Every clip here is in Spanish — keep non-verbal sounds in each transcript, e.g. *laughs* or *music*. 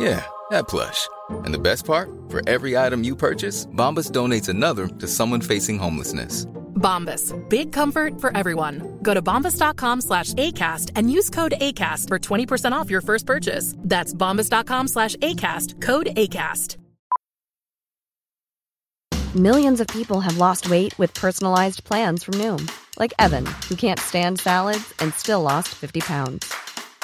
Yeah, that plush. And the best part? For every item you purchase, Bombas donates another to someone facing homelessness. Bombas. Big comfort for everyone. Go to bombas.com slash ACAST and use code ACAST for 20% off your first purchase. That's bombas.com slash ACAST. Code ACAST. Millions of people have lost weight with personalized plans from Noom. Like Evan, who can't stand salads and still lost 50 pounds.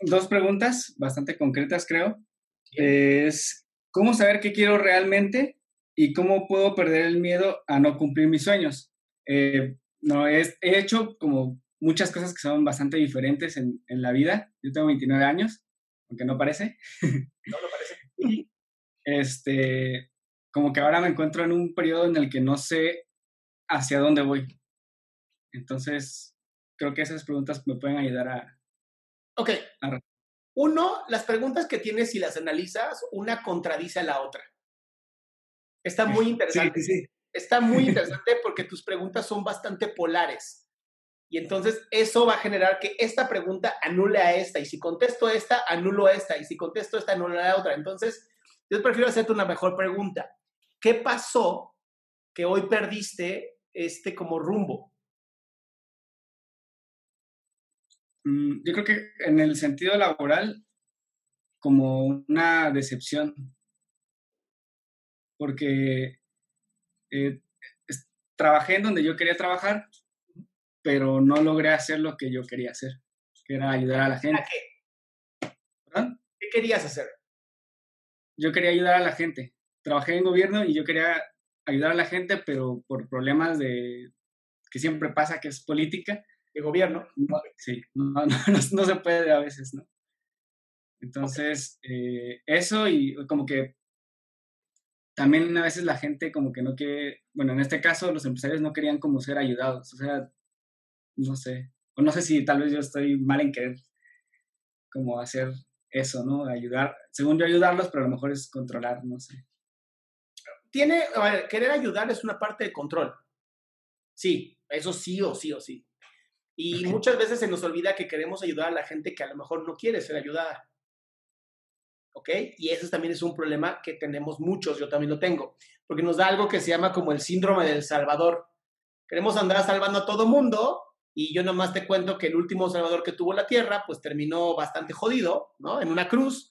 dos preguntas bastante concretas, creo. Es, ¿cómo saber qué quiero realmente y cómo puedo perder el miedo a no cumplir mis sueños? Eh, no, he, he hecho como muchas cosas que son bastante diferentes en, en, la vida. Yo tengo 29 años, aunque no parece. *laughs* No, no parece. y *laughs* este, como que ahora me encuentro en un periodo en el que no sé hacia dónde voy. Entonces, creo que esas preguntas me pueden ayudar a, Ok. Uno, las preguntas que tienes, si las analizas, una contradice a la otra. Está muy *laughs* interesante. Sí, sí. Está muy *laughs* interesante porque tus preguntas son bastante polares. Y entonces eso va a generar que esta pregunta anule a esta. Y si contesto esta, anulo a esta. Y si contesto esta, anulo a la otra. Entonces, yo prefiero hacerte una mejor pregunta. ¿Qué pasó que hoy perdiste este como rumbo? Yo creo que en el sentido laboral, como una decepción, porque eh, trabajé en donde yo quería trabajar, pero no logré hacer lo que yo quería hacer, que era ayudar a la gente. qué? ¿Verdad? ¿Qué querías hacer? Yo quería ayudar a la gente. Trabajé en gobierno y yo quería ayudar a la gente, pero por problemas de que siempre pasa, que es política, de gobierno. No, sí, no, no, no, se puede a veces, ¿no? Entonces, eh, eso y como que también a veces la gente como que no quiere, bueno, en este caso los empresarios no querían como ser ayudados, o sea, no sé, o no sé si tal vez yo estoy mal en querer como hacer eso, ¿no? Ayudar, según yo ayudarlos, pero a lo mejor es controlar, no sé. Tiene, a ver, querer ayudar es una parte de control. Sí, eso sí o sí o sí. Y okay. muchas veces se nos olvida que queremos ayudar a la gente que a lo mejor no quiere ser ayudada. ¿Ok? Y eso también es un problema que tenemos muchos, yo también lo tengo, porque nos da algo que se llama como el síndrome del Salvador. Queremos andar salvando a todo mundo y yo nomás te cuento que el último Salvador que tuvo la Tierra, pues terminó bastante jodido, ¿no? En una cruz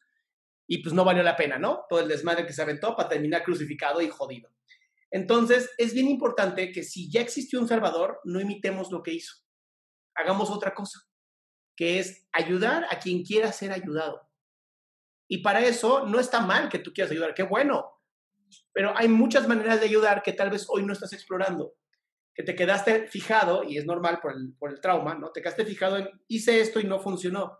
y pues no valió la pena, ¿no? Todo el desmadre que se aventó para terminar crucificado y jodido. Entonces, es bien importante que si ya existió un Salvador, no imitemos lo que hizo hagamos otra cosa, que es ayudar a quien quiera ser ayudado. Y para eso no está mal que tú quieras ayudar, qué bueno. Pero hay muchas maneras de ayudar que tal vez hoy no estás explorando. Que te quedaste fijado, y es normal por el, por el trauma, ¿no? Te quedaste fijado en hice esto y no funcionó.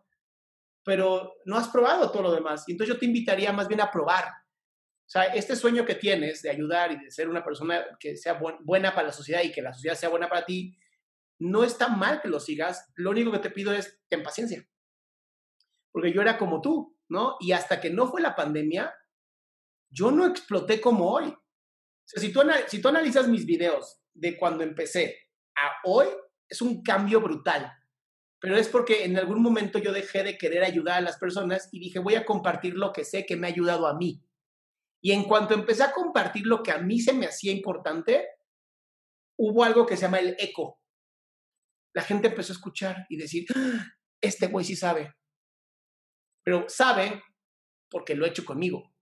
Pero no has probado todo lo demás. Y entonces yo te invitaría más bien a probar. O sea, este sueño que tienes de ayudar y de ser una persona que sea bu buena para la sociedad y que la sociedad sea buena para ti, no está mal que lo sigas, lo único que te pido es ten paciencia. Porque yo era como tú, ¿no? Y hasta que no fue la pandemia, yo no exploté como hoy. Si tú, si tú analizas mis videos de cuando empecé a hoy, es un cambio brutal. pero es porque en algún momento yo dejé de querer ayudar a las personas y dije, voy a compartir lo que sé que me ha ayudado a mí. Y en cuanto empecé a compartir lo que a mí se me hacía importante, hubo algo que se llama el eco. La gente empezó a escuchar y decir, ¡Ah! este güey sí sabe. Pero sabe porque lo he hecho conmigo.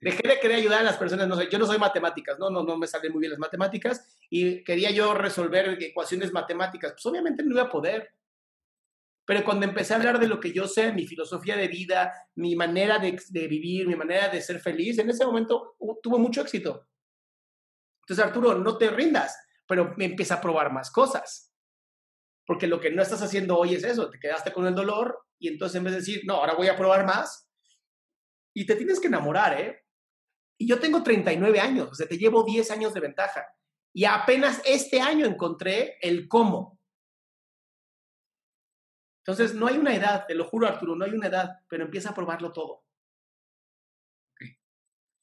Dejé de querer ayudar a las personas, no sé, yo no soy matemáticas, no, no, no me salen muy bien las matemáticas y quería yo resolver ecuaciones matemáticas, pues obviamente no iba a poder. Pero cuando empecé a hablar de lo que yo sé, mi filosofía de vida, mi manera de, de vivir, mi manera de ser feliz, en ese momento tuvo mucho éxito. Entonces, Arturo, no te rindas, pero me empieza a probar más cosas. Porque lo que no estás haciendo hoy es eso, te quedaste con el dolor y entonces en vez de decir, no, ahora voy a probar más, y te tienes que enamorar, ¿eh? Y yo tengo 39 años, o sea, te llevo 10 años de ventaja. Y apenas este año encontré el cómo. Entonces, no hay una edad, te lo juro, Arturo, no hay una edad, pero empieza a probarlo todo.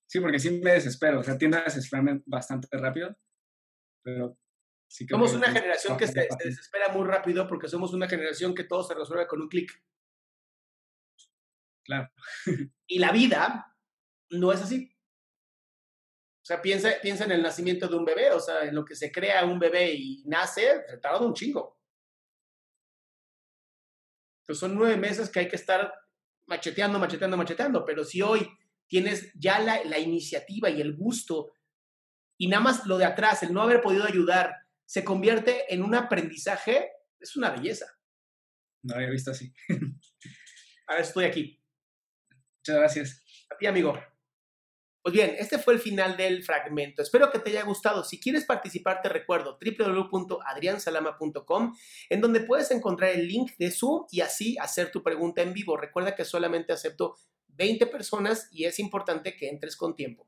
Sí, porque sí me desespero, o sea, tiendo a desesperarme bastante rápido, pero sí que Somos una generación que se, se, desespera muy rápido porque somos una generación que todo se resuelve con un clic. Claro. y la vida no es así. O sea, piensa, piensa en el nacimiento de un bebé, o sea, en lo que se crea un bebé y nace, se tarda un chingo. Entonces son nueve meses que hay que estar macheteando, macheteando, macheteando, pero si hoy tienes ya la, la iniciativa y el gusto y nada más lo de atrás, el no haber podido ayudar, se convierte en un aprendizaje, es una belleza. No había visto así. *laughs* A ver, estoy aquí. Muchas gracias. A ti, amigo. Pues bien, este fue el final del fragmento. Espero que te haya gustado. Si quieres participar, te recuerdo www.adriansalama.com, en donde puedes encontrar el link de Zoom y así hacer tu pregunta en vivo. Recuerda que solamente acepto 20 personas y es importante que entres con tiempo.